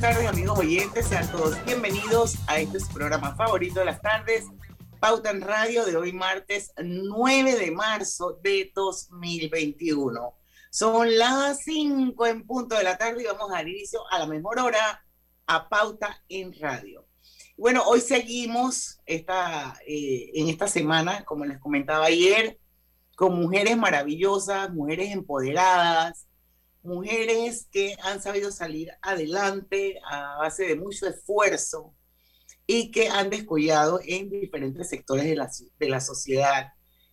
Buenas tardes amigos oyentes, sean todos bienvenidos a este programa favorito de las tardes, Pauta en Radio de hoy martes 9 de marzo de 2021. Son las 5 en punto de la tarde y vamos a dar inicio a la mejor hora a Pauta en Radio. Bueno, hoy seguimos esta, eh, en esta semana, como les comentaba ayer, con mujeres maravillosas, mujeres empoderadas, mujeres que han sabido salir adelante a base de mucho esfuerzo, y que han descollado en diferentes sectores de la, de la sociedad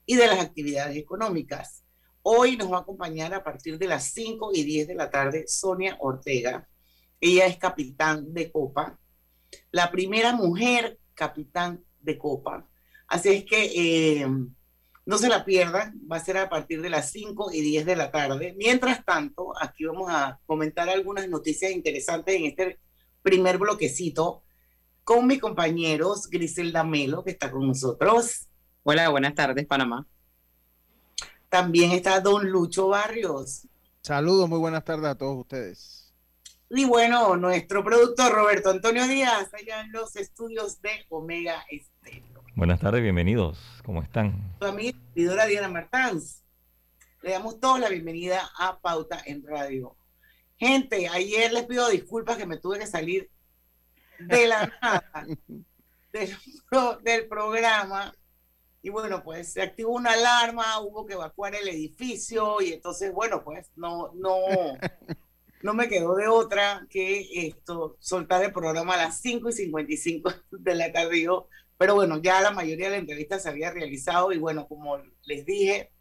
y de las actividades económicas. Hoy nos va a acompañar a partir de las 5 y 10 de la tarde Sonia Ortega. Ella es capitán de Copa, la primera mujer capitán de Copa. Así es que eh, no se la pierdan, va a ser a partir de las 5 y 10 de la tarde. Mientras tanto, aquí vamos a comentar algunas noticias interesantes en este primer bloquecito con mis compañeros Griselda Melo, que está con nosotros. Hola, buenas tardes, Panamá. También está don Lucho Barrios. Saludos, muy buenas tardes a todos ustedes. Y bueno, nuestro productor Roberto Antonio Díaz, allá en los estudios de Omega Estéreo. Buenas tardes, bienvenidos. ¿Cómo están? Tu amiga Diana Martans. Le damos todos la bienvenida a Pauta en Radio. Gente, ayer les pido disculpas que me tuve que salir de la nada del, programa. Y bueno, pues se activó una alarma, hubo que evacuar el edificio y entonces, bueno, pues no, no, no me quedó de otra que esto, soltar el programa a las 5 y 55 de la tarde. Pero bueno, ya la mayoría de la entrevista se había realizado y bueno, como les dije,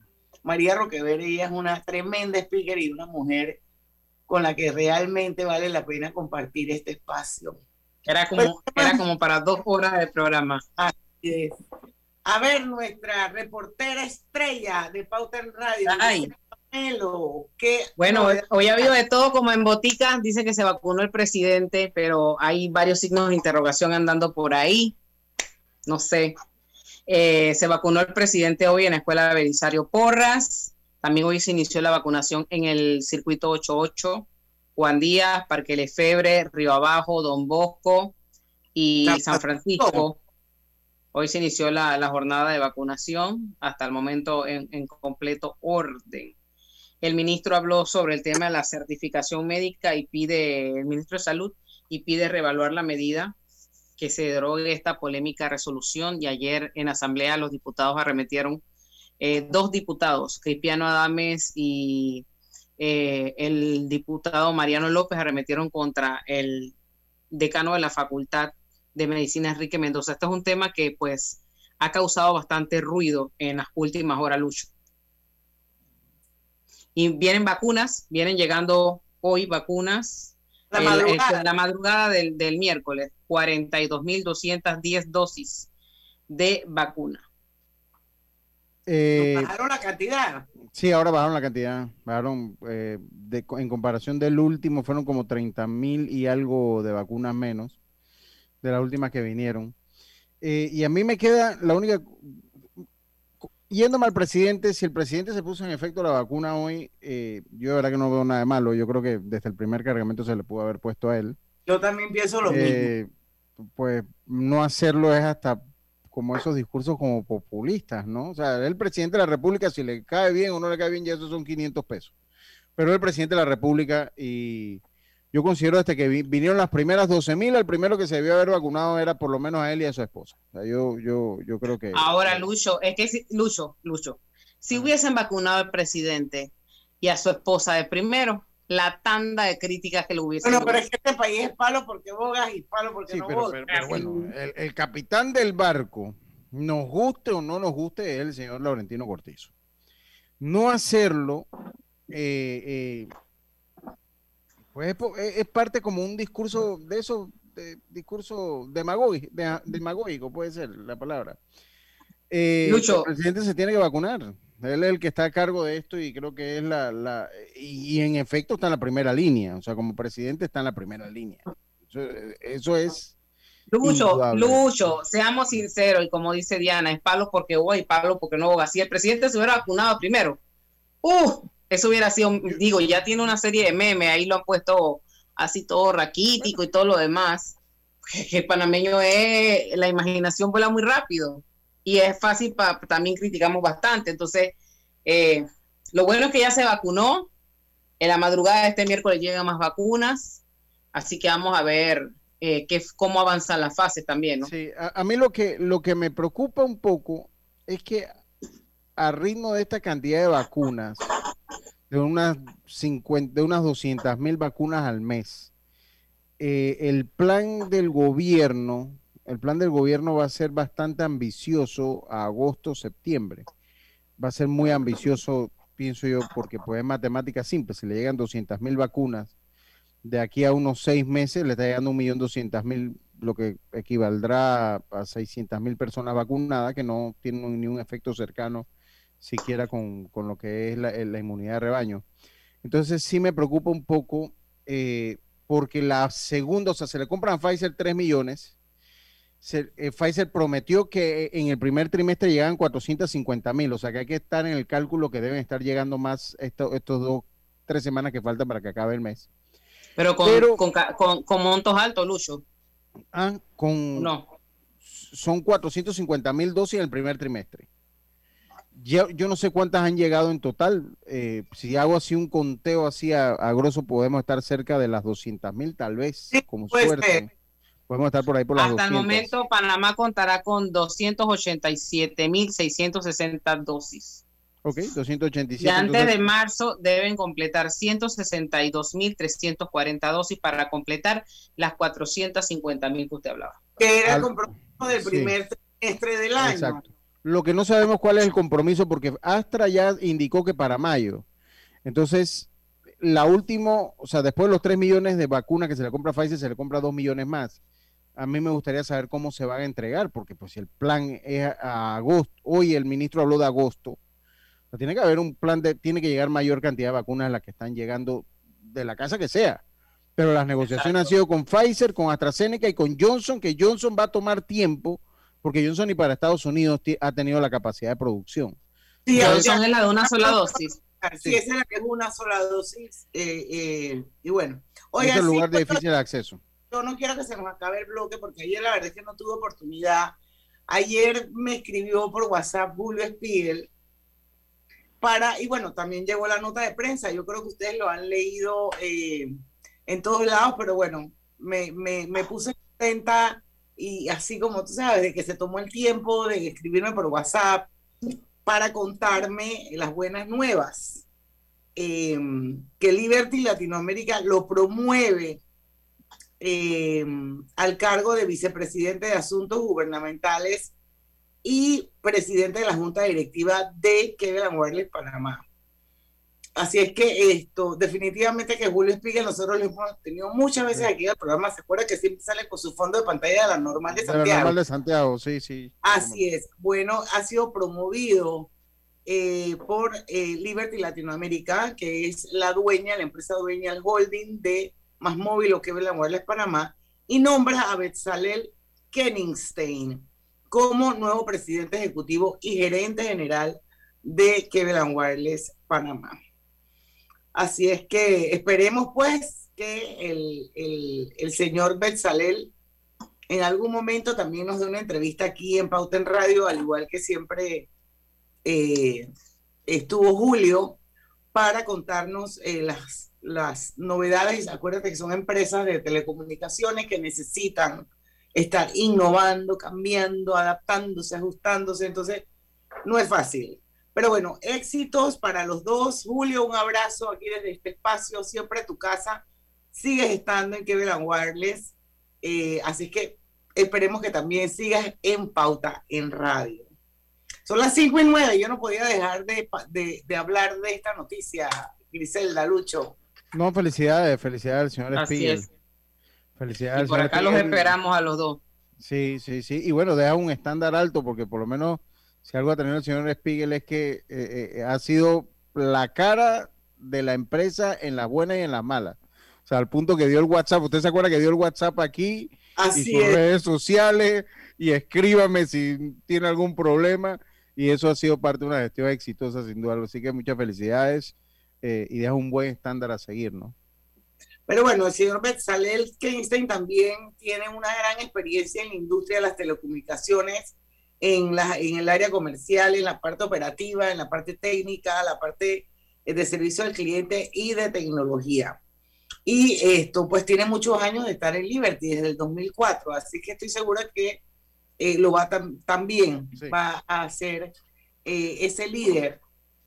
María Roquever, ella es una tremenda speaker y una mujer con la que realmente vale la pena compartir este espacio. Era como, era como para dos horas de programa. Así es. A ver, nuestra reportera estrella de Pauta en Radio. Ay. bueno, hoy ha habido de todo como en botica, dice que se vacunó el presidente, pero hay varios signos de interrogación andando por ahí. No sé. Eh, se vacunó el presidente hoy en la escuela de Belisario Porras. También hoy se inició la vacunación en el circuito 88 Juan Díaz, Parque Lefebre, Río Abajo, Don Bosco y San Francisco. Hoy se inició la, jornada de vacunación, hasta el momento en, completo orden. El ministro habló sobre el tema de la certificación médica y pide, el ministro de Salud, y pide reevaluar la medida que se derogue esta polémica resolución. Y ayer en asamblea los diputados arremetieron, eh, dos diputados, Cristiano Adames y eh, el diputado Mariano López arremetieron contra el decano de la Facultad de Medicina Enrique Mendoza. Este es un tema que pues ha causado bastante ruido en las últimas horas, Lucho. Y vienen vacunas, vienen llegando hoy vacunas. La madrugada, la madrugada del, del miércoles, 42.210 dosis de vacuna. Eh, ¿Bajaron la cantidad? Sí, ahora bajaron la cantidad. Bajaron, eh, en comparación del último, fueron como 30 mil y algo de vacunas menos de las últimas que vinieron. Eh, y a mí me queda la única. Yéndome al presidente, si el presidente se puso en efecto la vacuna hoy, yo de verdad que no veo nada de malo. Yo creo que desde el primer cargamento se le pudo haber puesto a él. Yo también pienso lo mismo. Pues no hacerlo es hasta como esos discursos como populistas, ¿no? O sea, el presidente de la República, si le cae bien o no le cae bien, ya esos son 500 pesos. Pero el presidente de la República y yo considero desde que vinieron las primeras 12 mil, el primero que se debió haber vacunado era por lo menos a él y a su esposa. O sea, yo, yo, yo creo que... Ahora, Lucho, es que, si, Lucho, Lucho, si hubiesen vacunado al presidente y a su esposa de primero, la tanda de críticas que le hubiesen. Bueno, pero es que este país es palo porque bogas y palo porque no pero, pero, bueno, el, capitán del barco, nos guste o no nos guste, es el señor Laurentino Cortizo. No hacerlo, eh, eh, pues es, parte como un discurso de eso, de, discurso demagógico, demagógico, puede ser la palabra. Eh, el presidente se tiene que vacunar. Él es el que está a cargo de esto y creo que es la, la y, en efecto está en la primera línea, o sea, como presidente está en la primera línea. Eso, es... Lucho, Lucho, seamos sinceros y como dice Diana, es palo porque voy, palo porque no voy. Si el presidente se hubiera vacunado primero, uh, eso hubiera sido, digo, ya tiene una serie de memes, ahí lo han puesto así todo raquítico y todo lo demás. El panameño es, la imaginación vuela muy rápido y es fácil para, también criticamos bastante. Entonces, eh, lo bueno es que ya se vacunó. En la madrugada de este miércoles llegan más vacunas, así que vamos a ver eh, qué, cómo avanzan las fases también, ¿no? Sí, a, mí lo que, lo que me preocupa un poco es que a ritmo de esta cantidad de vacunas, de unas 50, de unas 200 mil vacunas al mes, eh, el plan del gobierno el plan del gobierno va a ser bastante ambicioso a agosto, septiembre. Va a ser muy ambicioso, pienso yo, porque pues es matemática simple. Si le llegan 200 mil vacunas, de aquí a unos seis meses le está llegando un millón doscientas mil, lo que equivaldrá a 600 mil personas vacunadas que no tienen ni un efecto cercano siquiera con, lo que es la, inmunidad de rebaño. Entonces sí me preocupa un poco eh, porque la segunda, o sea, se le compran a Pfizer 3 millones eh, Pfizer prometió que en el primer trimestre llegan 450 mil, o sea que hay que estar en el cálculo que deben estar llegando más estos dos, tres semanas que faltan para que acabe el mes. Pero con, con, montos altos, Lucho. Ah, con... No. Son 450 mil dosis en el primer trimestre. Yo, yo, no sé cuántas han llegado en total. Eh, si hago así un conteo así a, a, grosso, podemos estar cerca de las 200 mil, tal vez, como suerte. Podemos estar por ahí por las Hasta el momento, Panamá contará con 287.660 dosis. Ok, 287. Y antes de marzo deben completar 162.340 dosis para completar las 450.000 que usted hablaba. Que era el compromiso del primer trimestre del año. Exacto. Lo que no sabemos cuál es el compromiso, porque Astra ya indicó que para mayo. Entonces, la última, o sea, después de los 3 millones de vacunas que se le compra a Pfizer, se le compra 2 millones más a mí me gustaría saber cómo se van a entregar, porque pues si el plan es a agosto, hoy el ministro habló de agosto, tiene que haber un plan de, tiene que llegar mayor cantidad de vacunas a las que están llegando de la casa que sea. Pero las negociaciones han sido con Pfizer, con AstraZeneca y con Johnson, que Johnson va a tomar tiempo, porque Johnson ni para Estados Unidos ha tenido la capacidad de producción. Sí, Johnson es la de una sola dosis. Sí, esa es la que es una sola dosis. Eh, eh, y bueno, oiga, es el lugar de difícil acceso yo no quiero que se nos acabe el bloque porque ayer la verdad es que no tuve oportunidad. Ayer me escribió por WhatsApp Julio Spiegel para, y bueno, también llegó la nota de prensa. Yo creo que ustedes lo han leído eh, en todos lados, pero bueno, me, me, me puse contenta y así como tú sabes, de que se tomó el tiempo de escribirme por WhatsApp para contarme las buenas nuevas. Eh, que Liberty Latinoamérica lo promueve eh, al cargo de vicepresidente de Asuntos Gubernamentales y presidente de la Junta Directiva de Kevin Wireless Panamá. Así es que esto, definitivamente que Julio Spiegel, nosotros lo hemos tenido muchas veces aquí en el programa, se acuerda que siempre sale con su fondo de pantalla de la normal de Santiago. la normal de Santiago, sí, sí. Así es. Bueno, ha sido promovido eh, por eh, Liberty Latinoamérica, que es la dueña, la empresa dueña, el holding de más móvil o que Wireless Panamá, y nombra a Betzalel Kenningstein como nuevo presidente ejecutivo y gerente general de Kevin Wireless Panamá. Así es que esperemos pues que el, el, señor Betzalel en algún momento también nos dé una entrevista aquí en Pauta en Radio, al igual que siempre eh, estuvo Julio, para contarnos eh, las las novedades, acuérdate que son empresas de telecomunicaciones que necesitan estar innovando, cambiando, adaptándose, ajustándose, entonces no es fácil. Pero bueno, éxitos para los dos. Julio, un abrazo aquí desde este espacio, siempre tu casa. Sigues estando en Kevin Wireless, eh, así que esperemos que también sigas en pauta en radio. Son las 5 y 9, yo no podía dejar de, de, hablar de esta noticia, Griselda Lucho. No, felicidades, felicidades al señor Así Es. Felicidades. Y por acá los esperamos a los dos. Sí, sí, sí. Y bueno, deja un estándar alto porque por lo menos si algo ha tenido el señor Spiegel es que eh, eh, ha sido la cara de la empresa en las buenas y en las malas. O sea, al punto que dio el WhatsApp. ¿Usted se acuerda que dio el WhatsApp aquí? y sus redes sociales y escríbame si tiene algún problema. Y eso ha sido parte de una gestión exitosa, sin duda. Así que muchas felicidades eh, y deja un buen estándar a seguir, ¿no? Pero bueno, el señor Betzalel Keinstein también tiene una gran experiencia en la industria de las telecomunicaciones, en, la, en el área comercial, en la parte operativa, en la parte técnica, la parte eh, de servicio al cliente y de tecnología. Y esto pues tiene muchos años de estar en Liberty desde el 2004, así que estoy segura que eh, lo va también va a ser eh, ese líder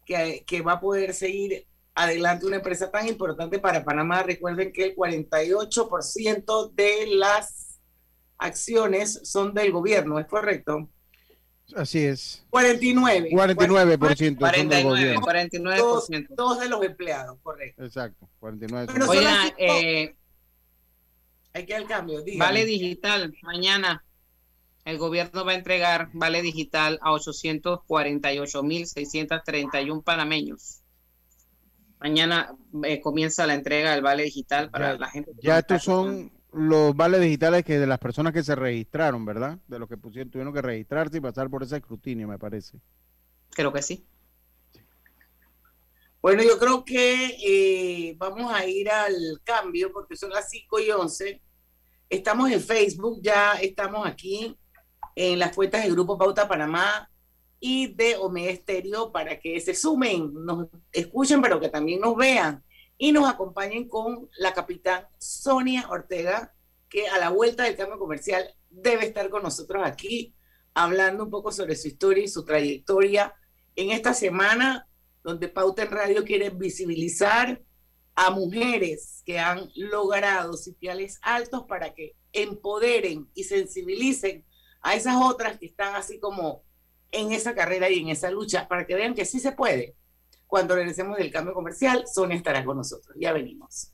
que, que, va a poder seguir adelante una empresa tan importante para Panamá. Recuerden que el 48% de las acciones son del gobierno, ¿es correcto? Así es. 49. 49%. 49, 49%. Dos, de los empleados, correcto. Exacto, 49. Oigan, eh, hay que el cambio. Vale digital, mañana el gobierno va a entregar vale digital a 848.631 panameños. Mañana eh, comienza la entrega del vale digital para la gente. Ya estos son los vales digitales que de las personas que se registraron, ¿verdad? De los que pusieron, tuvieron que registrarse y pasar por ese escrutinio, me parece. Creo que sí. Bueno, yo creo que eh, vamos a ir al cambio porque son las 5 y 11. Estamos en Facebook, ya estamos aquí en las cuentas del Grupo Pauta Panamá y de Omega Estéreo para que se sumen, nos escuchen, pero que también nos vean y nos acompañen con la capitán Sonia Ortega, que a la vuelta del cambio comercial debe estar con nosotros aquí, hablando un poco sobre su historia y su trayectoria en esta semana donde Pauta en Radio quiere visibilizar a mujeres que han logrado sitiales altos para que empoderen y sensibilicen a esas otras que están así como en esa carrera y en esa lucha para que vean que sí se puede cuando regresemos del cambio comercial, Sonia estará con nosotros. Ya venimos.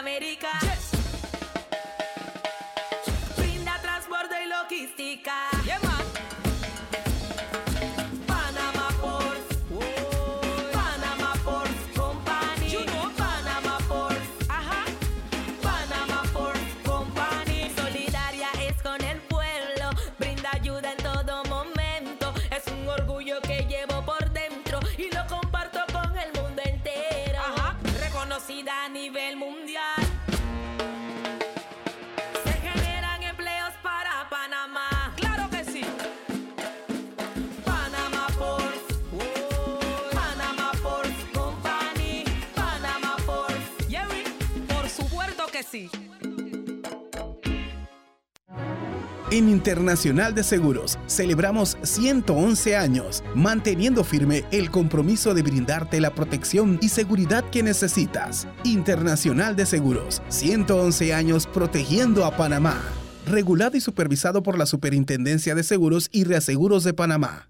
América. En Internacional de Seguros celebramos 111 años, manteniendo firme el compromiso de brindarte la protección y seguridad que necesitas. Internacional de Seguros, 111 años protegiendo a Panamá. Regulado y supervisado por la Superintendencia de Seguros y Reaseguros de Panamá.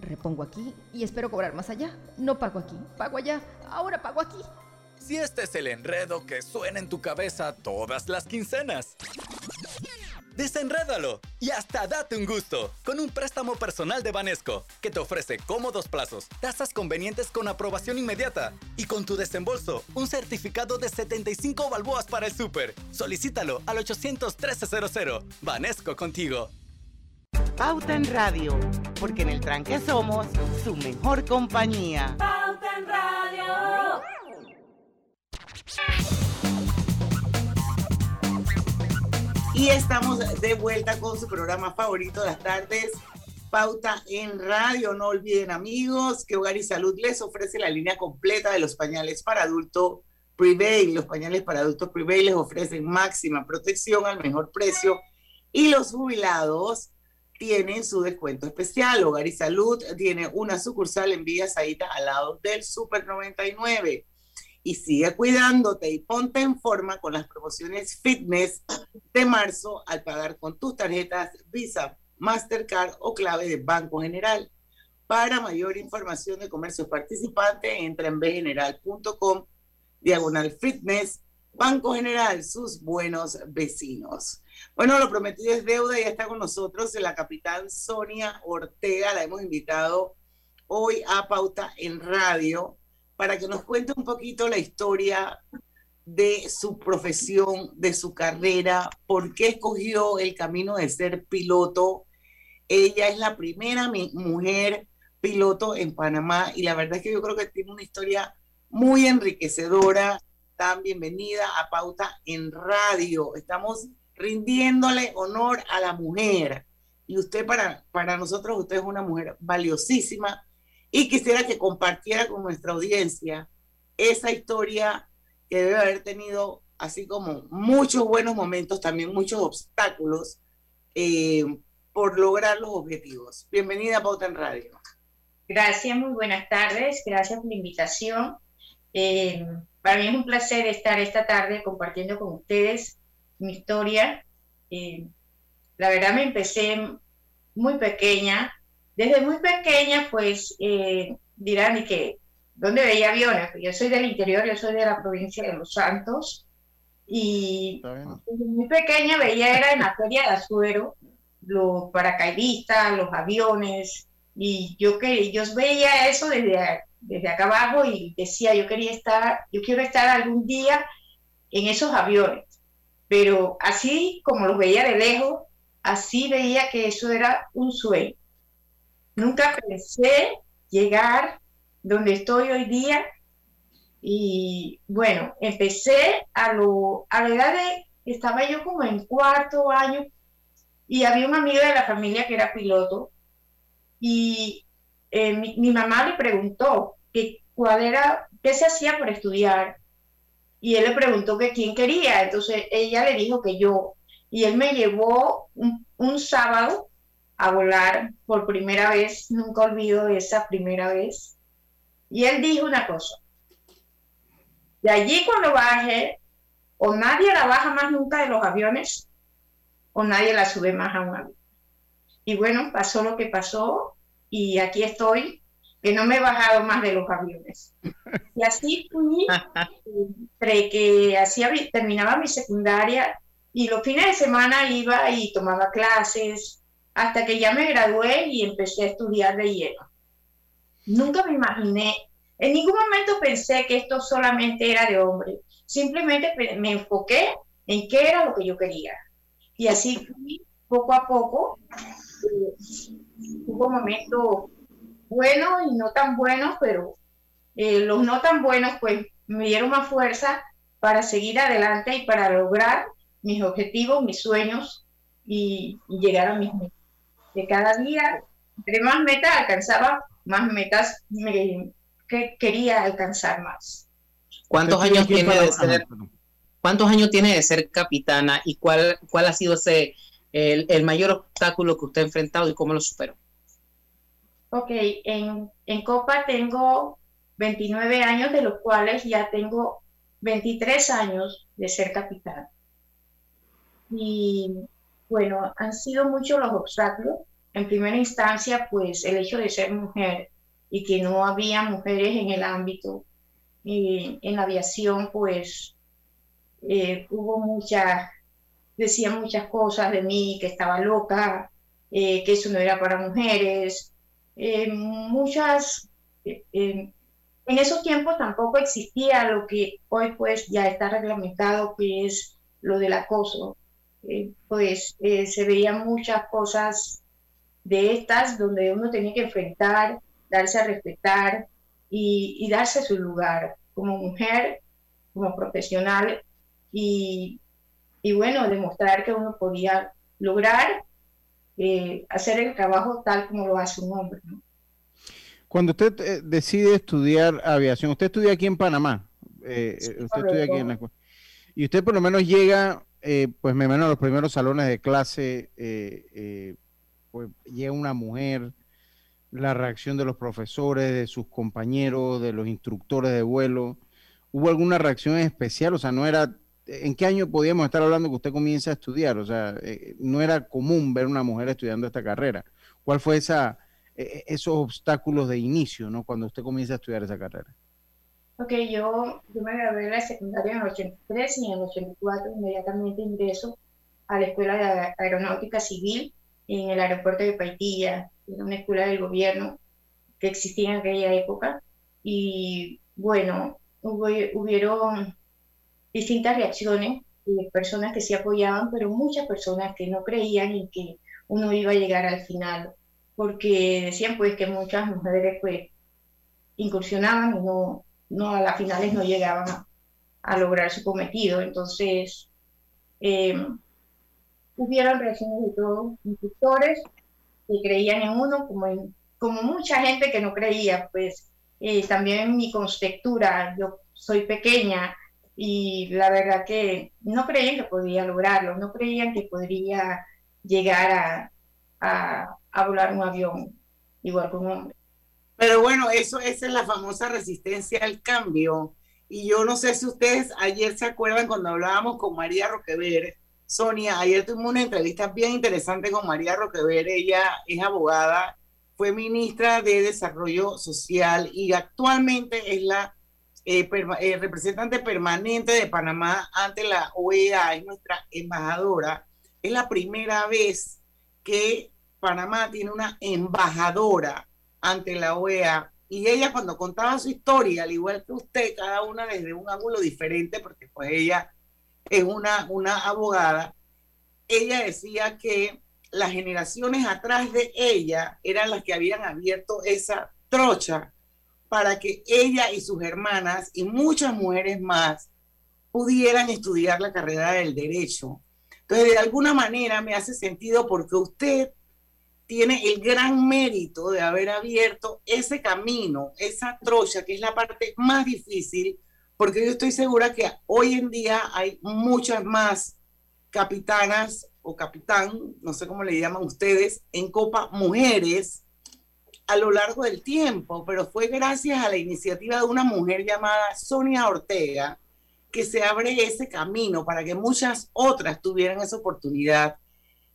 Repongo aquí y espero cobrar más allá. No pago aquí, pago allá. Ahora pago aquí. Si este es el enredo que suena en tu cabeza todas las quincenas. Desenrédalo y hasta date un gusto con un préstamo personal de Banesco que te ofrece cómodos plazos, tasas convenientes con aprobación inmediata y con tu desembolso un certificado de 75 balboas para el súper. Solicítalo al 800 1300. Banesco contigo. Pauta en Radio, porque en el tranque somos su mejor compañía. Pauta en Radio. Y estamos de vuelta con su programa favorito de las tardes, Pauta en Radio. No olviden, amigos, que Hogar y Salud les ofrece la línea completa de los pañales para adulto Prevail. Los pañales para adultos Prevail les ofrecen máxima protección al mejor precio y los jubilados tienen su descuento especial. Hogar y Salud tiene una sucursal en Villa Saíta al lado del Super 99 y sigue cuidándote y ponte en forma con las promociones fitness de marzo al pagar con tus tarjetas Visa, Mastercard o clave de Banco General. Para mayor información de comercios participantes, entra en bgeneral.com, diagonal fitness, Banco General, sus buenos vecinos. Bueno, lo prometido es deuda, ya está con nosotros la capitán Sonia Ortega, la hemos invitado hoy a Pauta en Radio para que nos cuente un poquito la historia de su profesión, de su carrera, por qué escogió el camino de ser piloto. Ella es la primera mujer piloto en Panamá y la verdad es que yo creo que tiene una historia muy enriquecedora. Bienvenida a Pauta en Radio. Estamos rindiéndole honor a la mujer. Y usted para, para nosotros, usted es una mujer valiosísima y quisiera que compartiera con nuestra audiencia esa historia que debe haber tenido, así como muchos buenos momentos, también muchos obstáculos eh, por lograr los objetivos. Bienvenida a Pauta en Radio. Gracias, muy buenas tardes. Gracias por la invitación. Eh, para mí es un placer estar esta tarde compartiendo con ustedes mi historia. Eh, la verdad me empecé muy pequeña, desde muy pequeña, pues eh, dirán, ¿y que ¿Dónde veía aviones? Yo soy del interior, yo soy de la provincia de Los Santos. Y desde muy pequeña veía, era en la feria de Azuero, los paracaidistas, los aviones. Y yo, que, yo veía eso desde, desde acá abajo y decía, yo quería estar, yo quiero estar algún día en esos aviones. Pero así como los veía de lejos, así veía que eso era un sueño. Nunca pensé llegar donde estoy hoy día y bueno, empecé a, lo, a la edad de, estaba yo como en cuarto año y había un amigo de la familia que era piloto y eh, mi, mamá le preguntó que cuál era, qué se hacía por estudiar. Y él le preguntó que quién quería, entonces ella le dijo que yo. Y él me llevó un, un sábado a volar por primera vez, nunca olvido esa primera vez. Y él dijo una cosa, de allí cuando baje, o nadie la baja más nunca de los aviones, o nadie la sube más a un avión. Y bueno, pasó lo que pasó, y aquí estoy, que no me he bajado más de los aviones. Y así fui, entre que hacía, terminaba mi secundaria, y los fines de semana iba y tomaba clases, hasta que ya me gradué y empecé a estudiar de lleno. Nunca me imaginé, en ningún momento pensé que esto solamente era de hombre. Simplemente me enfoqué en qué era lo que yo quería. Y así fui poco a poco. Eh, hubo momentos buenos y no tan buenos, pero eh, los no tan buenos pues me dieron más fuerza para seguir adelante y para lograr mis objetivos, mis sueños y, y llegar a mis metas de cada día, entre más metas alcanzaba, más metas me, que quería alcanzar más. ¿Cuántos años tiene de ser, cuántos años tiene de ser capitana y cuál, cuál ha sido ese el, el mayor obstáculo que usted ha enfrentado y cómo lo superó. Ok, en, en Copa tengo 29 años, de los cuales ya tengo 23 años de ser capitán. Y bueno, han sido muchos los obstáculos. En primera instancia, pues el hecho de ser mujer y que no había mujeres en el ámbito. Y en la aviación, pues eh, hubo muchas, decían muchas cosas de mí, que estaba loca, eh, que eso no era para mujeres. Eh, muchas, en esos tiempos tampoco existía lo que hoy pues ya está reglamentado, que es lo del acoso. pues se veían muchas cosas de estas donde uno tenía que enfrentar, darse a respetar y, y darse su lugar como mujer, como profesional y, y bueno, demostrar que uno podía lograr eh, hacer el trabajo tal como lo hace un hombre. ¿no? Cuando usted eh, decide estudiar aviación, usted estudia aquí en Panamá, eh, Sí, usted estudia aquí en la escuela, y usted por lo menos llega, pues me imagino a los primeros salones de clase, pues llega una mujer, la reacción de los profesores, de sus compañeros, de los instructores de vuelo, ¿hubo alguna reacción especial? O sea, no era, ¿en qué año podíamos estar hablando que usted comienza a estudiar? O sea, eh, no era común ver una mujer estudiando esta carrera. ¿Cuál fue esa, eh, esos obstáculos de inicio, ¿no? Cuando usted comienza a estudiar esa carrera. Ok, yo, yo me gradué de la secundaria en el 83 y en el 84 inmediatamente ingreso a la Escuela de Aer- Aeronáutica Civil en el aeropuerto de Paitilla, era una escuela del gobierno que existía en aquella época. Y bueno, hubo, hubieron distintas reacciones de personas que se apoyaban, pero muchas personas que no creían en que uno iba a llegar al final, porque decían pues que muchas mujeres pues incursionaban y no, no a las finales no llegaban a, a lograr su cometido. Entonces, eh, hubieron reacciones de todos, instructores que creían en uno, como, en- como mucha gente que no creía, pues eh, también mi conceptura, yo soy pequeña y la verdad que no creían que podía lograrlo, no creían que podría llegar a, a, a volar un avión igual que un hombre. Pero bueno, eso esa es la famosa resistencia al cambio. Y yo no sé si ustedes ayer se acuerdan cuando hablábamos con María Roquever. Sonia, ayer tuvimos una entrevista bien interesante con María Roquever. Ella es abogada, fue ministra de Desarrollo Social y actualmente es la eh, perma- eh, representante permanente de Panamá ante la OEA, es nuestra embajadora. Es la primera vez que Panamá tiene una embajadora ante la OEA. Y ella cuando contaba su historia, al igual que usted, cada una desde un ángulo diferente, porque pues ella es una, una abogada, ella decía que las generaciones atrás de ella eran las que habían abierto esa trocha para que ella y sus hermanas y muchas mujeres más pudieran estudiar la carrera del derecho. Entonces, de alguna manera me hace sentido porque usted tiene el gran mérito de haber abierto ese camino, esa trocha, que es la parte más difícil, porque yo estoy segura que hoy en día hay muchas más capitanas o capitán, no sé cómo le llaman ustedes, en Copa Mujeres a lo largo del tiempo, pero fue gracias a la iniciativa de una mujer llamada Sonia Ortega que se abre ese camino para que muchas otras tuvieran esa oportunidad.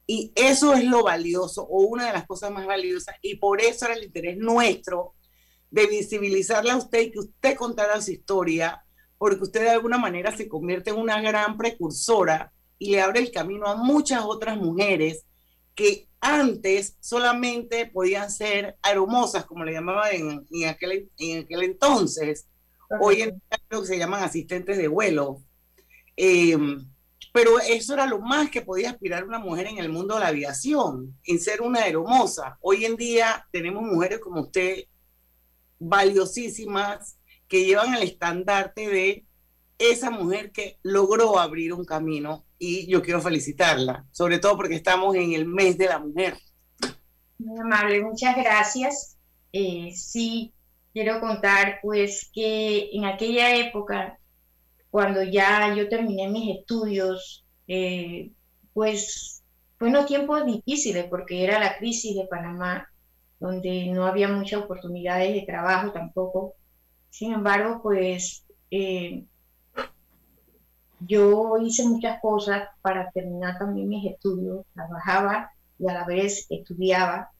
Y eso es lo valioso o una de las cosas más valiosas. Y por eso era el interés nuestro de visibilizarla a usted y que usted contara su historia, porque usted de alguna manera se convierte en una gran precursora y le abre el camino a muchas otras mujeres que antes solamente podían ser aromosas, como le llamaban en, en aquel, en aquel entonces. Hoy en día creo que se llaman asistentes de vuelo. Eh, pero eso era lo más que podía aspirar una mujer en el mundo de la aviación, en ser una aeromoza. Hoy en día tenemos mujeres como usted, valiosísimas, que llevan el estandarte de esa mujer que logró abrir un camino y yo quiero felicitarla, sobre todo porque estamos en el mes de la mujer. Muy amable, muchas gracias. Eh, sí, quiero contar pues que en aquella época, cuando ya yo terminé mis estudios, eh, pues fue unos tiempos difíciles porque era la crisis de Panamá, donde no había muchas oportunidades de trabajo tampoco. Sin embargo, pues eh, yo hice muchas cosas para terminar también mis estudios, trabajaba y a la vez estudiaba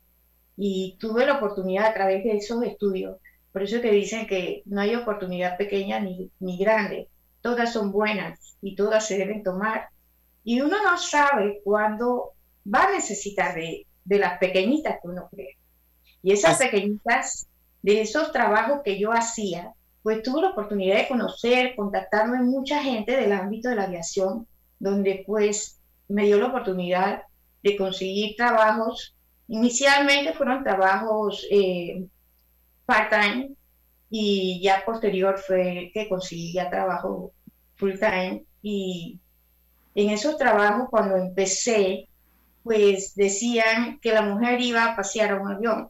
y tuve la oportunidad a través de esos estudios. Por eso que dicen que no hay oportunidad pequeña ni, ni grande, todas son buenas y todas se deben tomar. Y uno no sabe cuándo va a necesitar de, de las pequeñitas que uno cree. Y esas pequeñitas, de esos trabajos que yo hacía, pues tuve la oportunidad de conocer, contactarme con mucha gente del ámbito de la aviación, donde pues me dio la oportunidad de conseguir trabajos. Inicialmente fueron trabajos eh, part-time y ya posterior fue que conseguí ya trabajo full-time y en esos trabajos cuando empecé, pues decían que la mujer iba a pasear a un avión,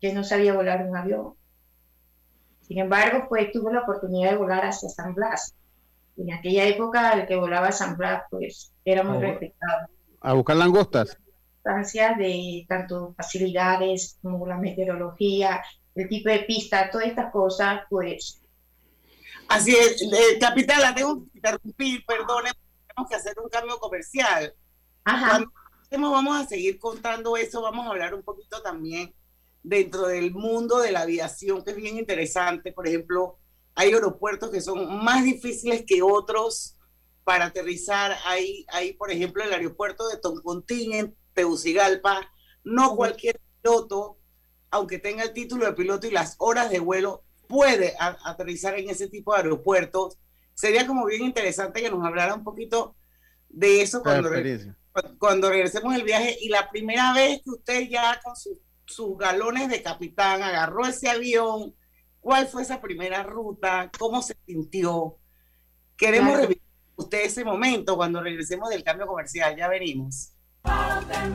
que no sabía volar un avión. Sin embargo, pues tuve la oportunidad de volar hacia San Blas. En aquella época el que volaba a San Blas, pues era muy Oh. respetado. A buscar langostas. Instancias de tanto facilidades como la meteorología, el tipo de pista, todas estas cosas, pues Así es, eh, capitán, la tengo que interrumpir, perdone, tenemos que hacer un cambio comercial. Cuando hacemos, vamos a seguir contando eso, vamos a hablar un poquito también dentro del mundo de la aviación, que es bien interesante. Por ejemplo, hay aeropuertos que son más difíciles que otros para aterrizar. Hay, hay por ejemplo, el aeropuerto de Toncontín en Tegucigalpa. No cualquier piloto, aunque tenga el título de piloto y las horas de vuelo, puede a- aterrizar en ese tipo de aeropuertos. Sería como bien interesante que nos hablara un poquito de eso cuando, cuando regresemos el viaje y la primera vez que usted ya con su- sus galones de capitán agarró ese avión, ¿cuál fue esa primera ruta? ¿Cómo se sintió? Queremos Claro. revivir usted ese momento cuando regresemos del cambio comercial, ya venimos. En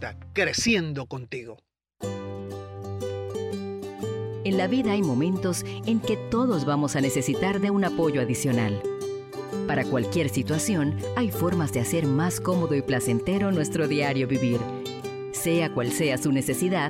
creciendo contigo. En la vida hay momentos en que todos vamos a necesitar de un apoyo adicional. Para cualquier situación, hay formas de hacer más cómodo y placentero nuestro diario vivir. Sea cual sea su necesidad,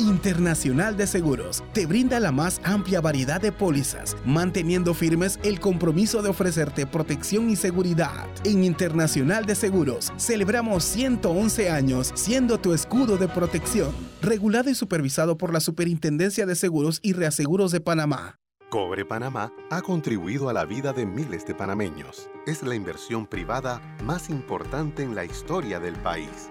Internacional de Seguros te brinda la más amplia variedad de pólizas, manteniendo firmes el compromiso de ofrecerte protección y seguridad. En Internacional de Seguros celebramos 111 años siendo tu escudo de protección, regulado y supervisado por la Superintendencia de Seguros y Reaseguros de Panamá. Cobre Panamá ha contribuido a la vida de miles de panameños. Es la inversión privada más importante en la historia del país.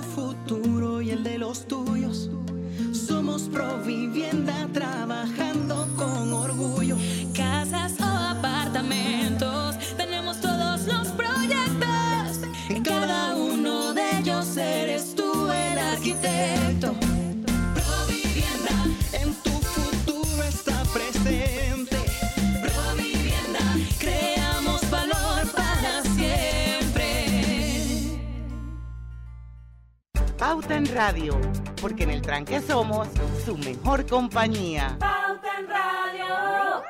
Pauta en Radio, porque en el tranque somos su mejor compañía. Pauta en Radio.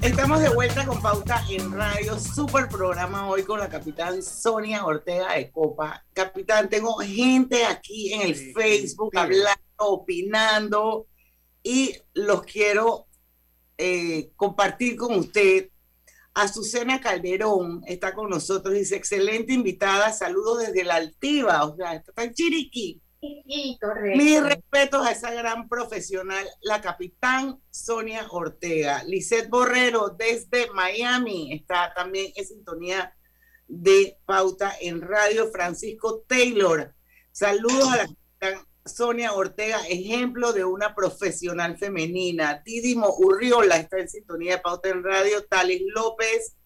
Estamos de vuelta con Pauta en Radio, super programa hoy con la capitán Sonia Ortega de Copa. Capitán, tengo gente aquí en el Facebook hablando, opinando y los quiero eh, compartir con usted. Azucena Calderón está con nosotros, dice, excelente invitada, saludos desde la Altiva, o sea, está en Chiriquí. Sí, correcto. Mis respetos a esa gran profesional, la capitán Sonia Ortega. Lisette Borrero desde Miami está también en sintonía de pauta en radio. Francisco Taylor. Saludos a la capitán Sonia Ortega, ejemplo de una profesional femenina. Didimo Urriola está en sintonía de pauta en radio. Tales López,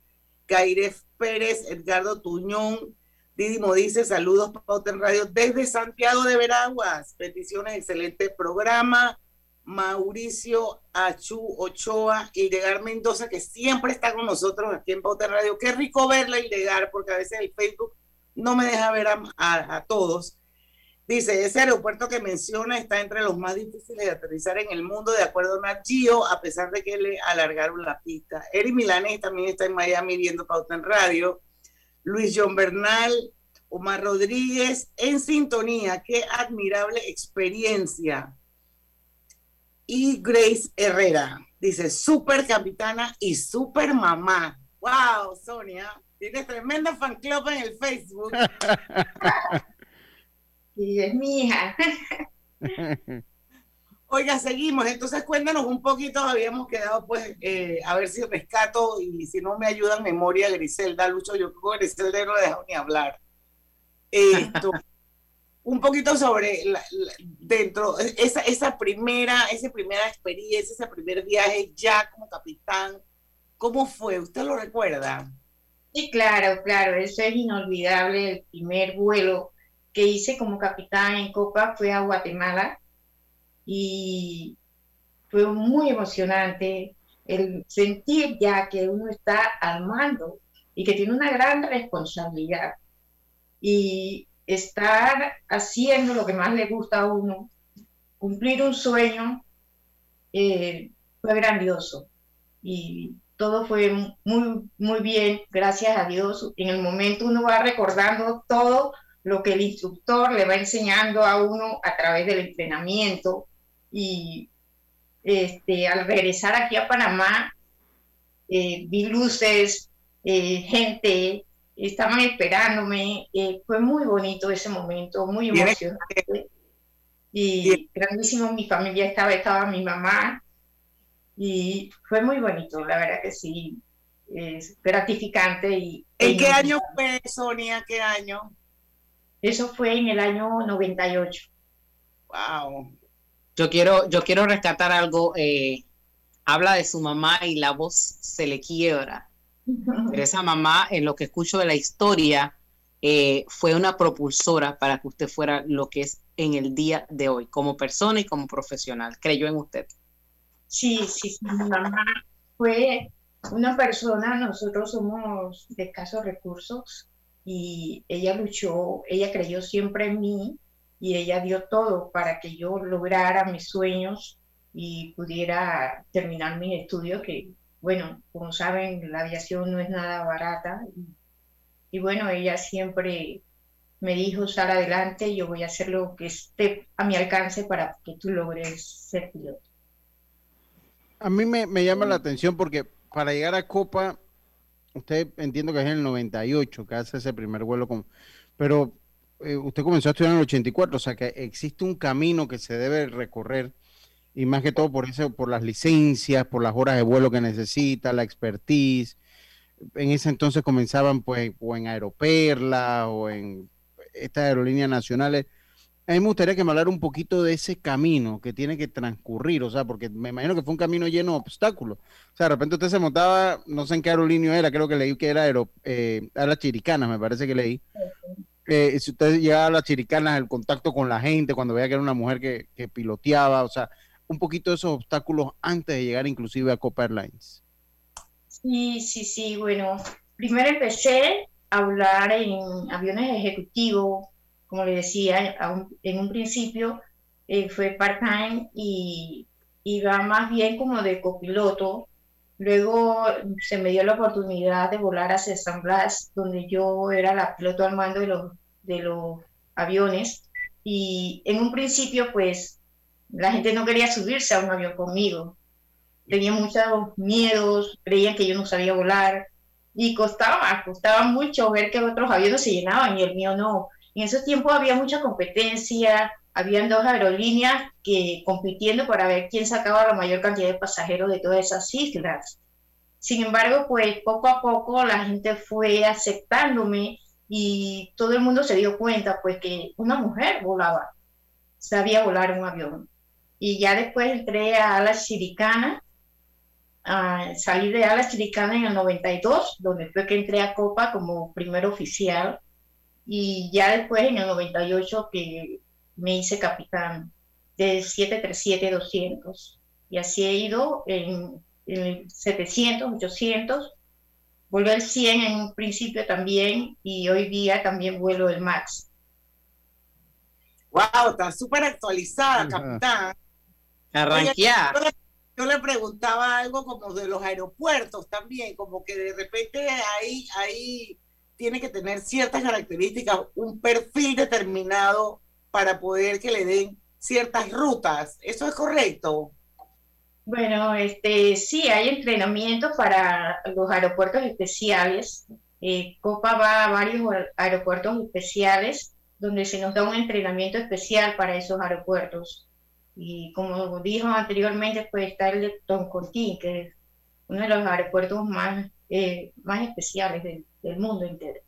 Cairef Pérez, Edgardo Tuñón, Didimo dice saludos Pauta en Radio desde Santiago de Veraguas. Peticiones, excelente programa. Mauricio Achu Ochoa, Hildegar Mendoza, que siempre está con nosotros aquí en Pauta en Radio. Qué rico verla, Hildegar, porque a veces el Facebook no me deja ver a todos. Dice, ese aeropuerto que menciona está entre los más difíciles de aterrizar en el mundo, de acuerdo a Nat Geo, a pesar de que le alargaron la pista. Eri Milanes también está en Miami viendo Pauta en Radio. Luis John Bernal, Omar Rodríguez, en sintonía. Qué admirable experiencia. Y Grace Herrera dice, super capitana y super mamá. Wow, Sonia, tienes tremenda fan club en el Facebook. Y es mi hija. Oiga, seguimos. Entonces, cuéntanos un poquito. Habíamos quedado, pues, eh, a ver si rescato y si no me ayuda en memoria Griselda Lucho. Yo creo que Griselda no le dejo ni hablar. Esto, un poquito sobre la- la- dentro, esa, esa primera, esa primera experiencia, ese primer viaje ya como capitán. ¿Cómo fue? ¿Usted lo recuerda? Sí, claro, claro, eso es inolvidable. El primer vuelo que hice como capitán en Copa fue a Guatemala y fue muy emocionante el sentir ya que uno está al mando y que tiene una gran responsabilidad y estar haciendo lo que más le gusta a uno, cumplir un sueño, eh, fue grandioso y todo fue muy, muy bien, gracias a Dios. En el momento uno va recordando todo lo que el instructor le va enseñando a uno a través del entrenamiento y este, al regresar aquí a Panamá, eh, vi luces, eh, gente, estaban esperándome, eh, fue muy bonito ese momento, muy emocionante y grandísimo, mi familia estaba, estaba mi mamá y fue muy bonito, la verdad que sí, es gratificante y... ¿En qué año fue, Sonia? ¿Qué año? Eso fue en el año 98. Wow. Yo quiero, yo quiero rescatar algo. eh, habla de su mamá y la voz se le quiebra. Pero esa mamá, en lo que escucho de la historia, eh, fue una propulsora para que usted fuera lo que es en el día de hoy, como persona y como profesional. Creyó en usted. Sí, sí, sí, mi mamá fue una persona, nosotros somos de escasos recursos y ella luchó, ella creyó siempre en mí y ella dio todo para que yo lograra mis sueños y pudiera terminar mis estudios, que bueno, como saben, la aviación no es nada barata y, y bueno, ella siempre me dijo, sal adelante, yo voy a hacer lo que esté a mi alcance para que tú logres ser piloto. A mí me, me llama la atención porque para llegar a Copa, usted entiendo que es en el 98 que hace ese primer vuelo con, pero eh, usted comenzó a estudiar en el 84, o sea que existe un camino que se debe recorrer y más que todo por eso, por las licencias, por las horas de vuelo que necesita, la expertise. En ese entonces comenzaban pues o en Aeroperla o en estas aerolíneas nacionales. A mí me gustaría que me hablara un poquito de ese camino que tiene que transcurrir, o sea, porque me imagino que fue un camino lleno de obstáculos. O sea, de repente usted se montaba, no sé en qué aerolínea era, creo que leí que era aero, eh, a las Chiricanas, me parece que leí. Eh, si usted llegaba a las Chiricanas, el contacto con la gente, cuando veía que era una mujer que, que piloteaba, o sea, un poquito de esos obstáculos antes de llegar inclusive a Copa Airlines. Sí, sí, sí, bueno, primero empecé a volar en aviones ejecutivos, como le decía en un principio, eh, fue part-time y iba más bien como de copiloto. Luego se me dio la oportunidad de volar hacia San Blas, donde yo era la piloto al mando de los, de los aviones. Y en un principio, pues, la gente no quería subirse a un avión conmigo. Tenía muchos miedos, creían que yo no sabía volar y costaba, costaba mucho ver que otros aviones se llenaban y el mío no. En ese tiempo había mucha competencia, habían dos aerolíneas que compitiendo para ver quién sacaba la mayor cantidad de pasajeros de todas esas islas. Sin embargo, pues poco a poco la gente fue aceptándome y todo el mundo se dio cuenta pues que una mujer volaba, sabía volar un avión. Y ya después entré a Alas Chiricana, salí de Alas Chiricana en el 92, donde fue que entré a Copa como primer oficial. Y ya después en el 98 que me hice capitán de 737-200 y así he ido en, en 700, 800, volví al 100 en un principio también y hoy día también vuelo el MAX. Wow, está súper actualizada, capitán. Arranquear. Yo, yo, le preguntaba algo como de los aeropuertos también, como que de repente ahí, ahí tiene que tener ciertas características, un perfil determinado para poder que le den ciertas rutas. ¿Eso es correcto? Bueno, este, sí, hay entrenamiento para los aeropuertos especiales. Eh, Copa va a varios aeropuertos especiales donde se nos da un entrenamiento especial para esos aeropuertos. Y como dijo anteriormente, pues está el de Toncontín, que es uno de los aeropuertos más, eh, más especiales del, mundo entero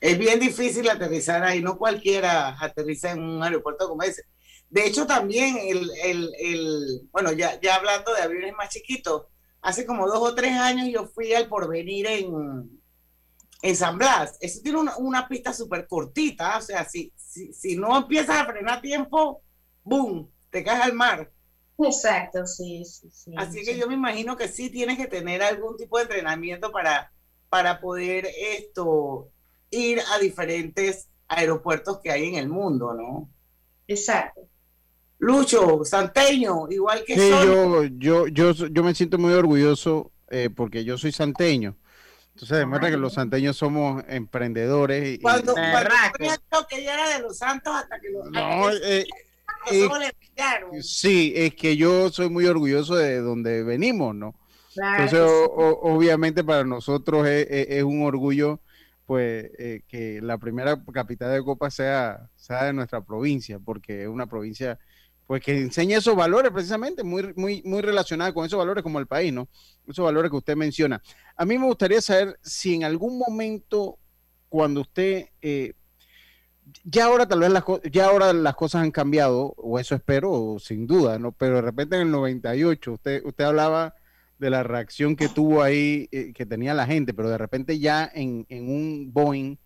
es bien difícil aterrizar ahí, no cualquiera aterriza en un aeropuerto como ese. De hecho, también el, el, el bueno, ya, ya hablando de aviones más chiquitos, hace como dos o tres años yo fui al porvenir en, en San Blas. Eso tiene una, una pista súper cortita, o sea, si, si, si, no empiezas a frenar a tiempo, ¡boom!, te caes al mar. Exacto, sí, sí, sí. Así que yo me imagino que sí tienes que tener algún tipo de entrenamiento para, para poder esto ir a diferentes aeropuertos que hay en el mundo, ¿no? Exacto. Lucho, santeño, igual que sí, yo, yo, yo, yo me siento muy orgulloso eh, porque yo soy santeño. Entonces demuestra que los santeños somos emprendedores. Y, cuando, cuando que ya era de los santos hasta que los no, eh, eh, sí, es que yo soy muy orgulloso de donde venimos, ¿no? Claro Entonces, o, obviamente para nosotros es, es, es un orgullo pues eh, que la primera capital de Copa sea, sea de nuestra provincia, porque es una provincia pues que enseña esos valores precisamente, muy, muy, muy relacionada con esos valores como el país, ¿no? Esos valores que usted menciona. A mí me gustaría saber si en algún momento, cuando usted, eh, ya ahora tal vez las, ya ahora las cosas han cambiado, o eso espero, sin duda, ¿no? Pero de repente en el 98, usted, usted hablaba de la reacción que tuvo ahí, eh, que tenía la gente, pero de repente ya en, en, un Boeing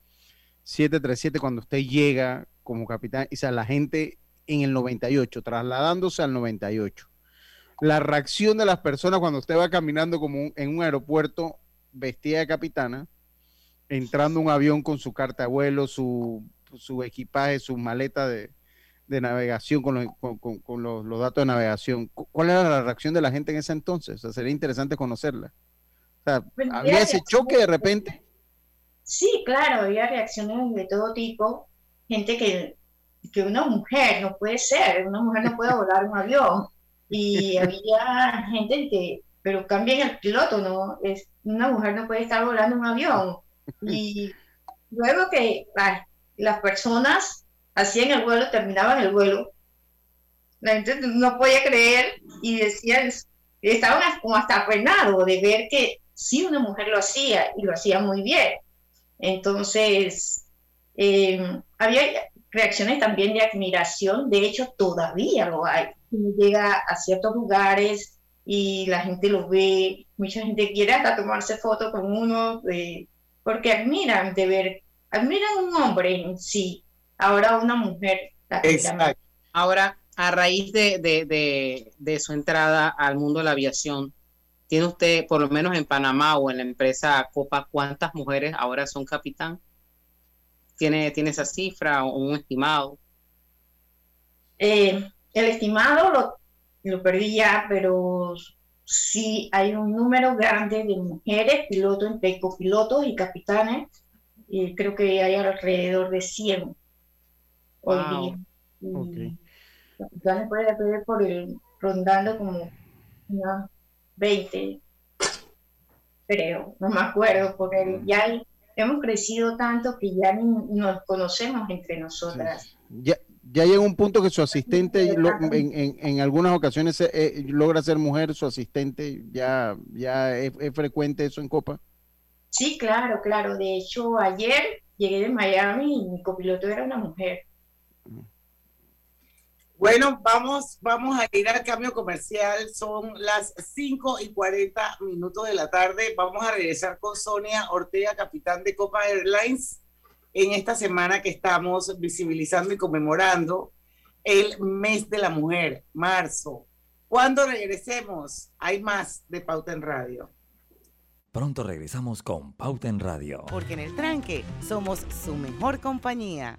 737, cuando usted llega como capitán, y sea, la gente en el 98, trasladándose al 98, la reacción de las personas cuando usted va caminando como en un aeropuerto vestida de capitana, entrando un avión con su carta de su, su equipaje, su maleta de, de navegación, con, los, con, con los, los, datos de navegación. ¿Cuál era la reacción de la gente en ese entonces? O sea, sería interesante conocerla. O sea, pues, ¿Había ese choque de repente? Sí, claro, había reacciones de todo tipo. Gente que, que una mujer no puede ser, una mujer no puede volar un avión. Y había gente que, pero cambien el piloto, ¿no? Es, una mujer no puede estar volando un avión. Y luego que las, las personas hacían el vuelo, terminaban el vuelo. La gente no podía creer y decían, estaban como hasta apenados de ver que sí una mujer lo hacía y lo hacía muy bien. Entonces, eh, había reacciones también de admiración, de hecho todavía lo hay. Llega a ciertos lugares y la gente lo ve, mucha gente quiere hasta tomarse fotos con uno, de, porque admiran de ver, admiran un hombre en sí, ahora una mujer. Ahora, a raíz de, de, de, su entrada al mundo de la aviación, ¿Tiene usted, por lo menos en Panamá o en la empresa Copa, cuántas mujeres ahora son capitán? ¿Tiene, tiene esa cifra o un estimado? Eh, el estimado lo, lo perdí ya, pero sí hay un número grande de mujeres, pilotos, copilotos y capitanes. Y creo que hay alrededor de 100 hoy Wow. día. Ok. Y capitanes puede ver por el, rondando como unas 20, creo, no me acuerdo, porque ya hay- hemos crecido tanto que ya ni nos conocemos entre nosotras. Ya, ya llega un punto que su asistente lo- en, en- en algunas ocasiones eh, eh, logra ser mujer, su asistente, ya, ya es, es frecuente eso en Copa. Sí, claro, claro. De hecho, ayer llegué de Miami y mi copiloto era una mujer. Bueno, vamos, vamos a ir al cambio comercial. Son las 5 y 40 minutos de la tarde. Vamos a regresar con Sonia Ortega, capitán de Copa Airlines, en esta semana que estamos visibilizando y conmemorando el mes de la mujer, marzo. Cuando regresemos, hay más de Pauta en Radio. Pronto regresamos con Pauta en Radio. Porque en el tranque somos su mejor compañía.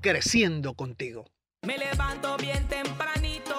creciendo contigo. Me levanto bien tempranito,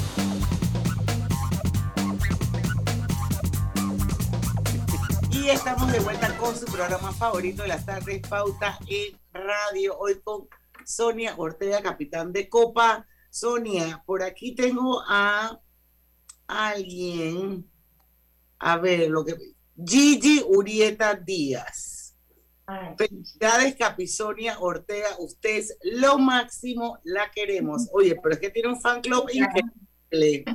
Y estamos de vuelta con su programa favorito de las tardes, Pauta en Radio. Hoy con Sonia Ortega, capitán de Copa. Sonia, por aquí tengo a alguien. A ver, lo que. Gigi Urieta Díaz. Felicidades, Capisonia Ortega. Usted es lo máximo, la queremos. Oye, pero es que tiene un fan club increíble.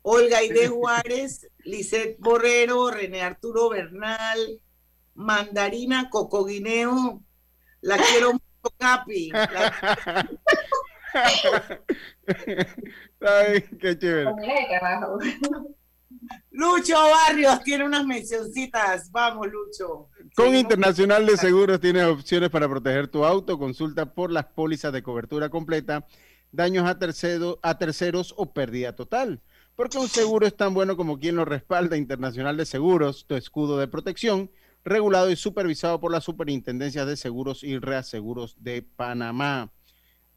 Olga Aide Juárez, Lisette Borrero, René Arturo Bernal, Mandarina Cocoguineo. La quiero mucho, Capi. La- Ay, qué chévere. Lucho Barrios tiene unas mencioncitas. Vamos, Lucho. Con Internacional de Seguros tienes opciones para proteger tu auto. Consulta por las pólizas de cobertura completa, daños a, tercero- a terceros o pérdida total. Porque un seguro es tan bueno como quien lo respalda. Internacional de Seguros, tu escudo de protección. regulado y supervisado por la Superintendencia de Seguros y Reaseguros de Panamá.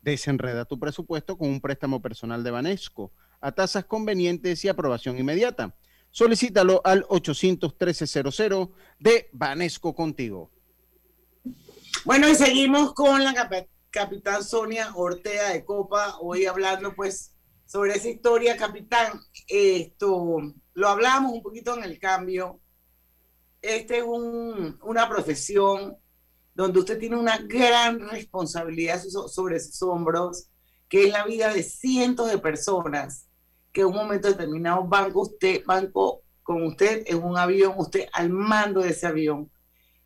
Desenreda tu presupuesto con un préstamo personal de Banesco a tasas convenientes y aprobación inmediata. Solicítalo al 813-00 de Banesco contigo. Bueno, y seguimos con la cap capitán Sonia Ortega de Copa, hoy hablando pues sobre esa historia, capitán. Esto lo hablamos un poquito en el cambio. Este es un, una profesión donde usted tiene una gran responsabilidad sobre sus hombros, que es la vida de cientos de personas que en un momento determinado van con usted, van con usted en un avión, usted al mando de ese avión.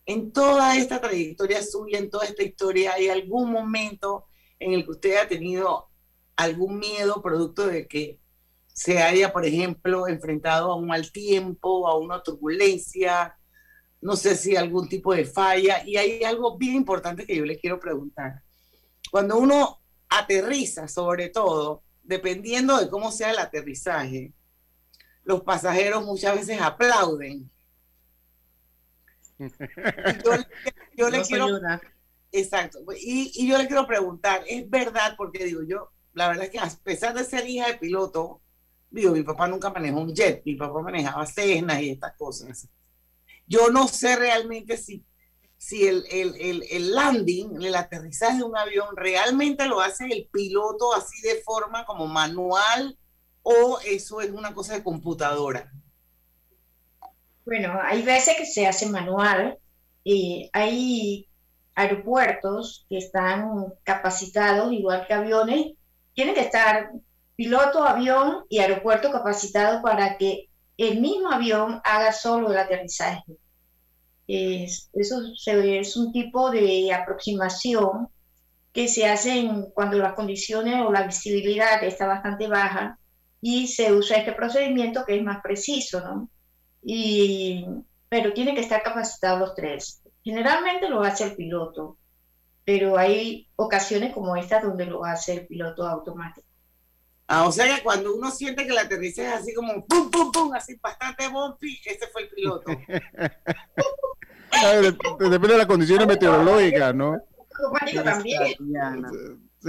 En toda esta trayectoria suya, en toda esta historia, ¿hay algún momento en el que usted ha tenido algún miedo producto de que se haya, por ejemplo, enfrentado a un mal tiempo, a una turbulencia, no sé si algún tipo de falla? Y hay algo bien importante que yo le quiero preguntar. Cuando uno aterriza, sobre todo, dependiendo de cómo sea el aterrizaje, los pasajeros muchas veces aplauden. Yo, le quiero, exacto, y, y, yo le quiero preguntar, ¿es verdad? Porque digo yo, la verdad es que a pesar de ser hija de piloto, digo, mi papá nunca manejó un jet, mi papá manejaba Cessna y estas cosas. Yo no sé realmente si si el, el, el, el, landing, el aterrizaje de un avión realmente lo hace el piloto así de forma como manual o eso es una cosa de computadora. Bueno, hay veces que se hace manual y hay aeropuertos que están capacitados igual que aviones, tienen que estar piloto, avión y aeropuerto capacitado para que el mismo avión haga solo el aterrizaje es, eso es un tipo de aproximación que se hace cuando las condiciones o la visibilidad está bastante baja y se usa este procedimiento que es más preciso, ¿no? Y, pero tiene que estar capacitados los tres. Generalmente lo hace el piloto, pero hay ocasiones como esta donde lo hace el piloto automático. Ah, o sea que cuando uno siente que la aterrizaje es así como pum, pum, pum, así bastante bumpy, ese fue el piloto. Depende de las condiciones meteorológicas, ¿no?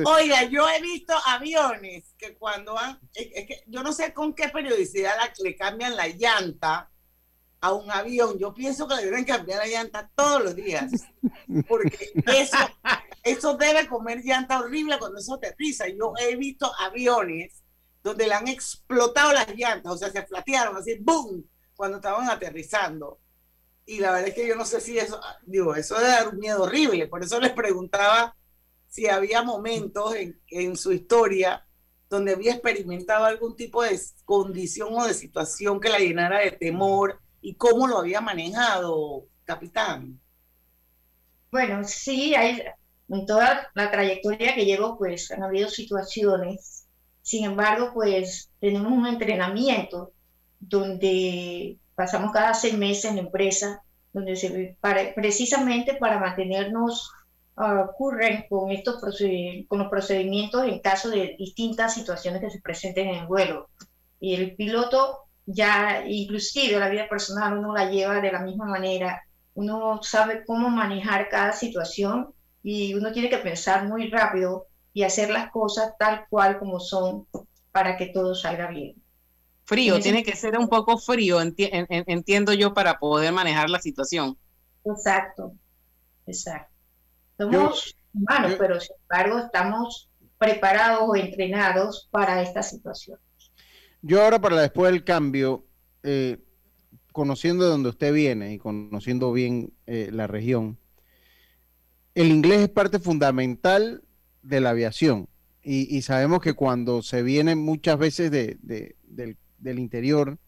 Oiga, yo he visto aviones que cuando van, es, que yo no sé con qué periodicidad le cambian la llanta a un avión. Yo pienso que le deben cambiar la llanta todos los días, porque eso, eso debe comer llanta horrible cuando eso aterriza. Yo he visto aviones donde le han explotado las llantas, o sea, se flatearon así, ¡boom!, cuando estaban aterrizando y la verdad es que yo no sé si eso, digo, eso debe dar un miedo horrible, por eso les preguntaba si había momentos en, en su historia donde había experimentado algún tipo de condición o de situación que la llenara de temor y cómo lo había manejado, capitán. Bueno, sí, hay, en toda la trayectoria que llevo, pues han habido situaciones. Sin embargo, pues tenemos un entrenamiento donde pasamos cada seis meses en la empresa, donde se, para, precisamente para mantenernos uh, con, estos con los procedimientos en caso de distintas situaciones que se presenten en el vuelo. Y el piloto ya, inclusive la vida personal, uno la lleva de la misma manera, uno sabe cómo manejar cada situación y uno tiene que pensar muy rápido y hacer las cosas tal cual como son para que todo salga bien. Frío, tiene que ser un poco frío, entiendo yo, para poder manejar la situación. Exacto, exacto. Somos humanos, pero sin embargo estamos preparados o entrenados para esta situación. Yo ahora para después del cambio, eh, conociendo de donde usted viene y conociendo bien eh, la región, el inglés es parte fundamental de la aviación. Y, sabemos que cuando se viene muchas veces de, del interior,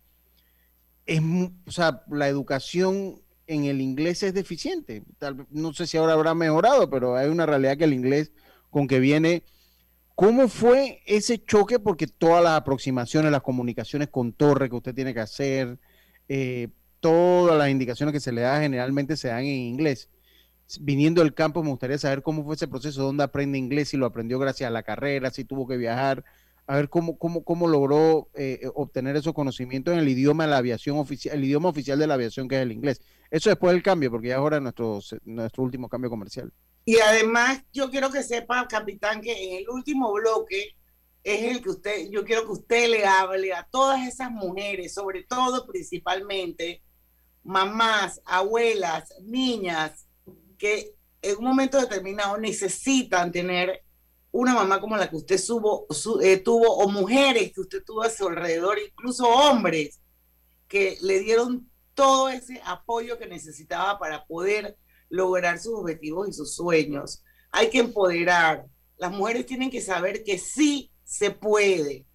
es, o sea, la educación en el inglés es deficiente. No sé si ahora habrá mejorado, pero hay una realidad que el inglés con que viene. ¿Cómo fue ese choque? Porque todas las aproximaciones, las comunicaciones con torre que usted tiene que hacer, eh, todas las indicaciones que se le da generalmente se dan en inglés. Viniendo del campo, me gustaría saber cómo fue ese proceso, dónde aprende inglés, si lo aprendió gracias a la carrera, si tuvo que viajar a ver cómo, cómo, cómo logró eh, obtener esos conocimientos en el idioma de la aviación oficial, el idioma oficial de la aviación que es el inglés. Eso después del cambio, porque ya es ahora nuestro, nuestro último cambio comercial. Y además, yo quiero que sepa, capitán, que en el último bloque es el que usted, yo quiero que usted le hable a todas esas mujeres, sobre todo principalmente mamás, abuelas, niñas, que en un momento determinado necesitan tener una mamá como la que usted subo, eh, tuvo, o mujeres que usted tuvo a su alrededor, incluso hombres que le dieron todo ese apoyo que necesitaba para poder lograr sus objetivos y sus sueños. Hay que empoderar. Las mujeres tienen que saber que sí se puede,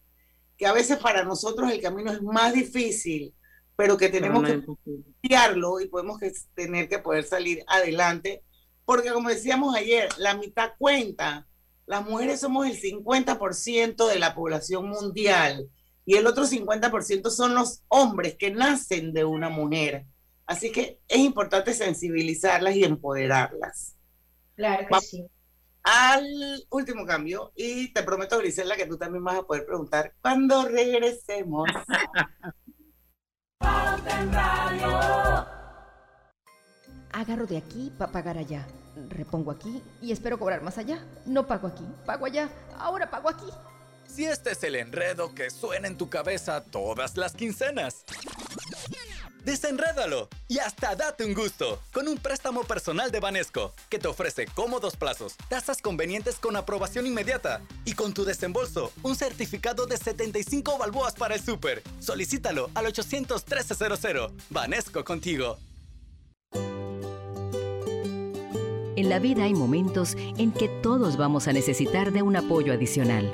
que a veces para nosotros el camino es más difícil, pero que tenemos que cambiarlo y podemos que tener que poder salir adelante, porque como decíamos ayer, la mitad cuenta. Las mujeres somos el 50% de la población mundial y el otro 50% son los hombres que nacen de una mujer. Así que es importante sensibilizarlas y empoderarlas. Claro que sí. Al último cambio, y te prometo, Grisela, que tú también vas a poder preguntar cuando regresemos. Agarro de aquí para pagar allá. Repongo aquí y espero cobrar más allá. No pago aquí, pago allá. Ahora pago aquí. Si este es el enredo que suena en tu cabeza todas las quincenas. Desenrédalo y hasta date un gusto con un préstamo personal de Banesco que te ofrece cómodos plazos, tasas convenientes con aprobación inmediata y con tu desembolso un certificado de 75 balboas para el súper. Solicítalo al 800 1300. Banesco contigo. En la vida hay momentos en que todos vamos a necesitar de un apoyo adicional.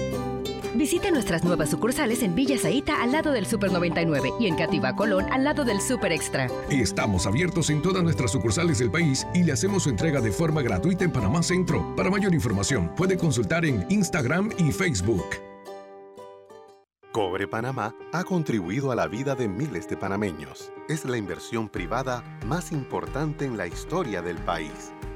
Visite nuestras nuevas sucursales en Villa Zaita al lado del Super 99 y en Cativa Colón al lado del Super Extra. Estamos abiertos en todas nuestras sucursales del país y le hacemos su entrega de forma gratuita en Panamá Centro. Para mayor información, puede consultar en Instagram y Facebook. Cobre Panamá ha contribuido a la vida de miles de panameños. Es la inversión privada más importante en la historia del país.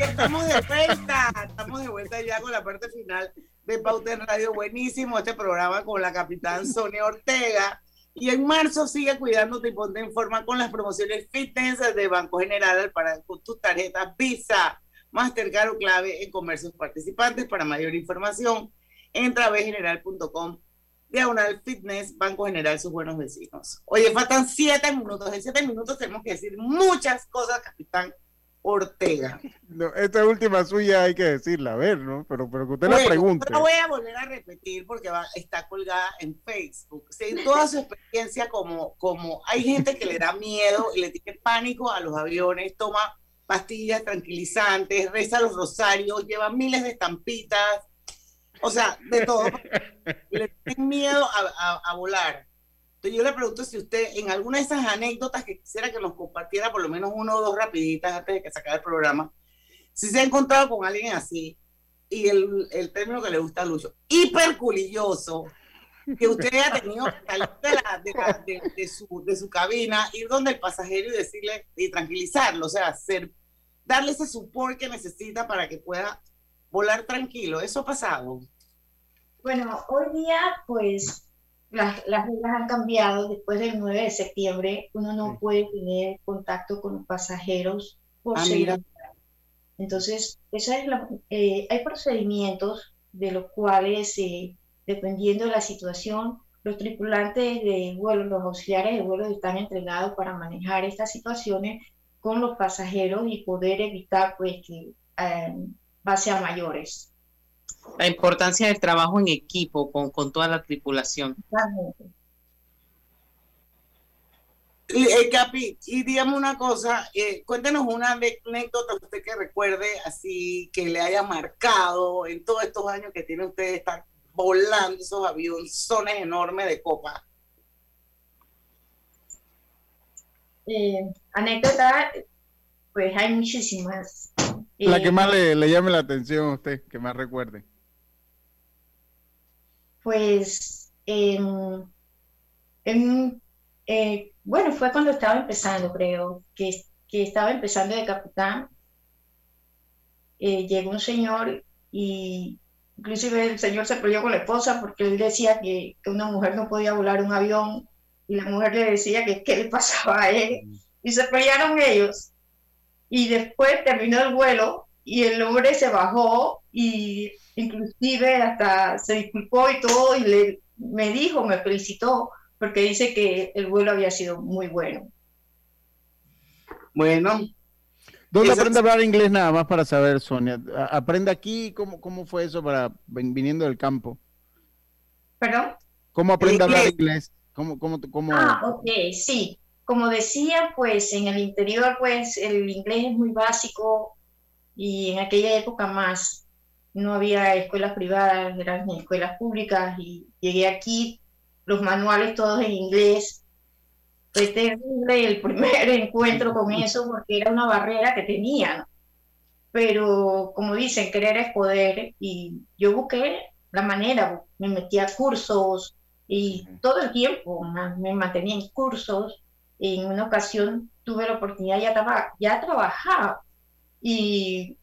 Estamos de vuelta, estamos de vuelta ya con la parte final de Pauta en Radio. Buenísimo este programa con la capitán Sonia Ortega. Y en marzo sigue cuidándote y ponte en forma con las promociones fitness de Banco General para con tus tarjetas Visa, Mastercard o clave en comercios participantes. Para mayor información, entra a bgeneral.com diagonal fitness, Banco General, sus buenos vecinos. Oye, faltan siete minutos. En siete minutos tenemos que decir muchas cosas, capitán Ortega. No, esta última suya hay que decirla, a ver, ¿no? Pero, pero que usted la pregunte. no voy a volver a repetir porque va, está colgada en Facebook. Sí, toda su experiencia como, como hay gente que le da miedo y le tiene pánico a los aviones, toma pastillas tranquilizantes, reza los rosarios, lleva miles de estampitas, o sea, de todo. le tienen miedo a, a- a volar. Entonces yo le pregunto si usted en alguna de esas anécdotas que quisiera que nos compartiera por lo menos uno o dos rapiditas antes de que se acabe el programa, si se ha encontrado con alguien así, y el, el término que le gusta a Lucho, hiperculilloso, que usted haya tenido que salir de, su, de su cabina, ir donde el pasajero y decirle, y tranquilizarlo, o sea, ser darle ese support que necesita para que pueda volar tranquilo. ¿Eso ha pasado? Bueno, hoy día, pues, las, las reglas han cambiado. Después del 9 de septiembre, uno no puede tener contacto con los pasajeros por Ah, seguridad. mira. Entonces, esa es la- eh, hay procedimientos de los cuales, eh, dependiendo de la situación, los tripulantes de vuelo, los auxiliares de vuelo están entrenados para manejar estas situaciones con los pasajeros y poder evitar pues que eh, pase a mayores. La importancia del trabajo en equipo con, con toda la tripulación. Y, eh, Capi, y dígame una cosa, eh, cuéntenos una anécdota usted que recuerde así que le haya marcado en todos estos años que tiene usted de estar volando esos avionzones enormes de copa. Eh, anécdota, pues hay muchísimas. La Eh, que más le, le llame la atención a usted, que más recuerde. Pues, en- eh, bueno, fue cuando estaba empezando, creo, que, que estaba empezando de capitán. Eh, llegó un señor y inclusive el señor se peleó con la esposa porque él decía que, que una mujer no podía volar un avión y la mujer le decía que qué le pasaba a él y se pelearon ellos. Y después terminó el vuelo y el hombre se bajó y inclusive hasta se disculpó y todo y le, me dijo, me felicitó porque dice que el vuelo había sido muy bueno. Bueno. ¿Dónde Esa- aprende a hablar inglés nada más para saber, Sonia? ¿Aprende aquí? ¿Cómo, cómo fue eso para viniendo del campo? ¿Perdón? ¿Cómo aprende a hablar inglés. inglés? ¿Cómo, cómo, cómo? Ah, ok, sí. Como decía, pues en el interior, pues el inglés es muy básico y en aquella época más no había escuelas privadas, eran escuelas públicas y llegué aquí, los manuales todos en inglés. Fue terrible el primer encuentro con eso porque era una barrera que tenía, ¿no? Pero como dicen, querer es poder y yo busqué la manera, me metí a cursos y todo el tiempo me mantenía en cursos. En una ocasión tuve la oportunidad, ya, traba- ya trabajaba y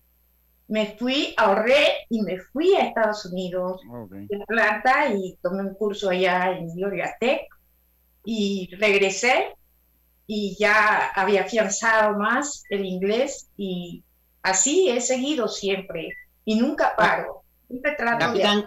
me fui, ahorré y me fui a Estados Unidos, de Atlanta, y tomé un curso allá en Georgia Tech y regresé y ya había afianzado más el inglés y así he seguido siempre y nunca paro. Siempre trato de Capitán,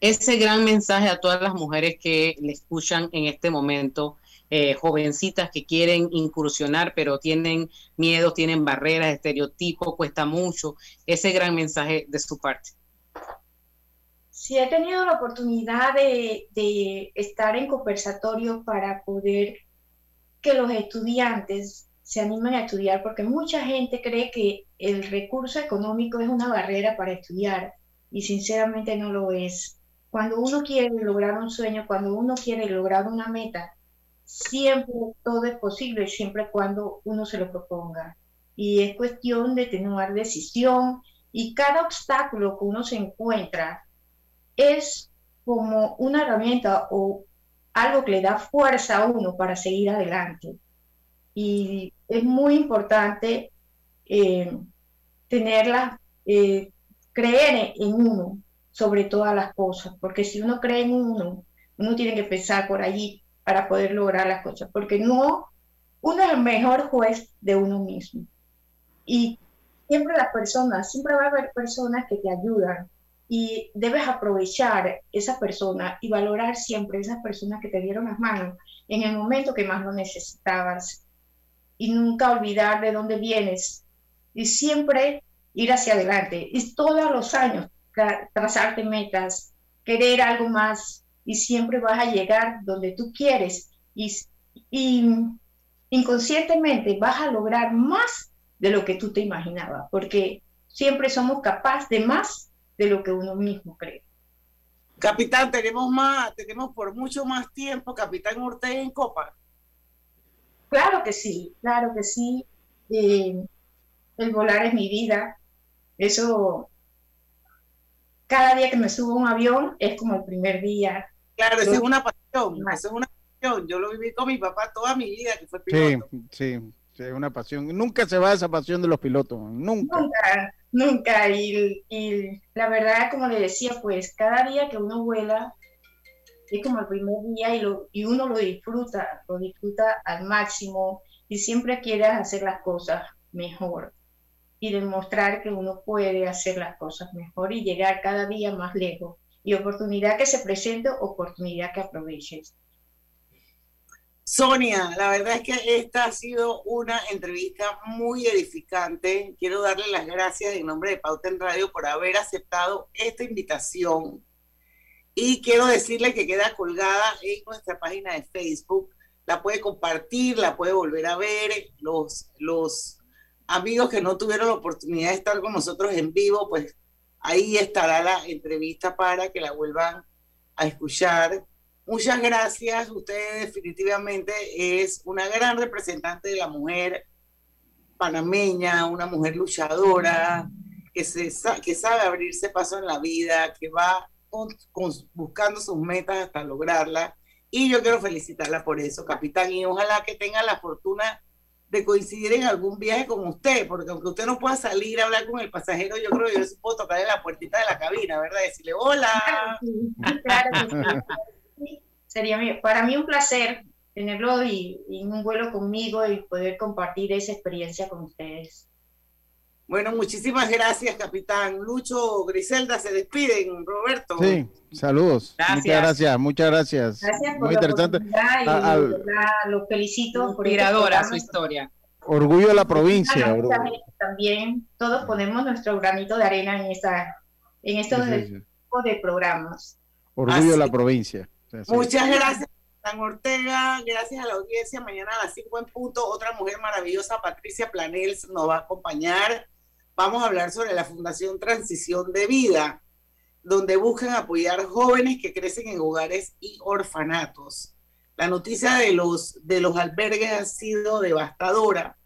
ese gran mensaje a todas las mujeres que le escuchan en este momento, eh, jovencitas que quieren incursionar, pero tienen miedo, tienen barreras, estereotipos, cuesta mucho, ese gran mensaje de su parte. Sí, he tenido la oportunidad de, de estar en conversatorio para poder que los estudiantes se animen a estudiar, porque mucha gente cree que el recurso económico es una barrera para estudiar y sinceramente no lo es. Cuando uno quiere lograr un sueño, cuando uno quiere lograr una meta, siempre todo es posible, siempre cuando uno se lo proponga. Y es cuestión de tener decisión y cada obstáculo que uno se encuentra es como una herramienta o algo que le da fuerza a uno para seguir adelante. Y es muy importante eh, tenerla, eh, creer en uno sobre todas las cosas, porque si uno cree en uno, uno tiene que pensar por allí para poder lograr las cosas, porque no, uno es el mejor juez de uno mismo. Y siempre las personas, siempre va a haber personas que te ayudan y debes aprovechar esa persona y valorar siempre esas personas que te dieron las manos en el momento que más lo necesitabas y nunca olvidar de dónde vienes y siempre ir hacia adelante y todos los años tra- trazarte metas, querer algo más y siempre vas a llegar donde tú quieres y, y inconscientemente vas a lograr más de lo que tú te imaginabas porque siempre somos capaces de más de lo que uno mismo cree. Capitán, tenemos más, tenemos por mucho más tiempo, Capitán Ortega en Copa. Claro que sí, claro que sí. Eh, el volar es mi vida. Eso, cada día que me subo a un avión es como el primer día. Claro, esa es una pasión, esa es una pasión. Yo lo viví con mi papá toda mi vida, que fue Sí, piloto. sí. es una pasión. Nunca se va esa pasión de los pilotos, nunca. Nunca, nunca. Y, y la verdad, como le decía, pues cada día que uno vuela es como el primer día y, lo, y uno lo disfruta, lo disfruta al máximo y siempre quiere hacer las cosas mejor y demostrar que uno puede hacer las cosas mejor y llegar cada día más lejos. Y oportunidad que se presente, oportunidad que aproveches. Sonia, la verdad es que esta ha sido una entrevista muy edificante. Quiero darle las gracias en nombre de Pauta en Radio por haber aceptado esta invitación. Y quiero decirle que queda colgada en nuestra página de Facebook. La puede compartir, la puede volver a ver. Los, los amigos que no tuvieron la oportunidad de estar con nosotros en vivo, pues ahí estará la entrevista para que la vuelvan a escuchar. Muchas gracias. Usted definitivamente es una gran representante de la mujer panameña, una mujer luchadora, que, se, que sabe abrirse paso en la vida, que va buscando sus metas hasta lograrla. Y yo quiero felicitarla por eso, capitán, y ojalá que tenga la fortuna de coincidir en algún viaje con usted, porque aunque usted no pueda salir a hablar con el pasajero, yo creo que yo sí puedo tocar en la puertita de la cabina, ¿verdad? Decirle hola. Claro, Sería para mí un placer tenerlo y, en un vuelo conmigo y poder compartir esa experiencia con ustedes. Bueno, muchísimas gracias, capitán. Lucho, Griselda, se despiden, Roberto. Sí, saludos. Muchas gracias, muchas gracias. Gracias por Muy la interesante. oportunidad y A- al- la- los felicito por este Inspiradora su historia. orgullo de la provincia. Ah, también, todos ponemos nuestro granito de arena en esta en estos Sí, sí, sí. tipos de programas. Orgullo de la provincia. O sea, sí. Muchas gracias, Capitán Ortega. Gracias a la audiencia. Mañana a las 5 en punto, otra mujer maravillosa, Patricia Planels, nos va a acompañar. Vamos a hablar sobre la Fundación Transición de Vida, donde buscan apoyar jóvenes que crecen en hogares y orfanatos. La noticia de los, de los albergues ha sido devastadora.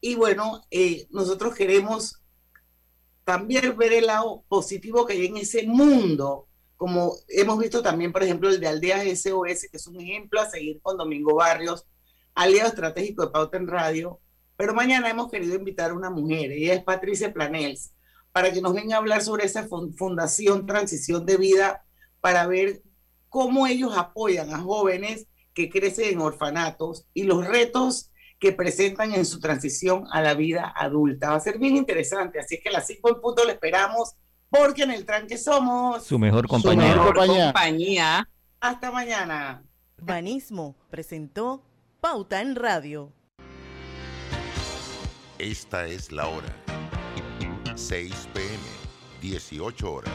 Y bueno, eh, nosotros queremos también ver el lado positivo que hay en ese mundo, como hemos visto también, por ejemplo, el de Aldeas SOS, que es un ejemplo a seguir con Domingo Barrios, aliado estratégico de Pauta en Radio. Pero mañana hemos querido invitar a una mujer, ella es Patricia Planels, para que nos venga a hablar sobre esa fun- fundación Transición de Vida, para ver cómo ellos apoyan a jóvenes que crecen en orfanatos y los retos que presentan en su transición a la vida adulta. Va a ser bien interesante, así es que a las 5 en punto le esperamos, porque en el tranque somos Su mejor compañía. mejor compañía. compañía. Hasta mañana. Banismo presentó Pauta en Radio. Esta es la hora. 6 pm, 18 horas.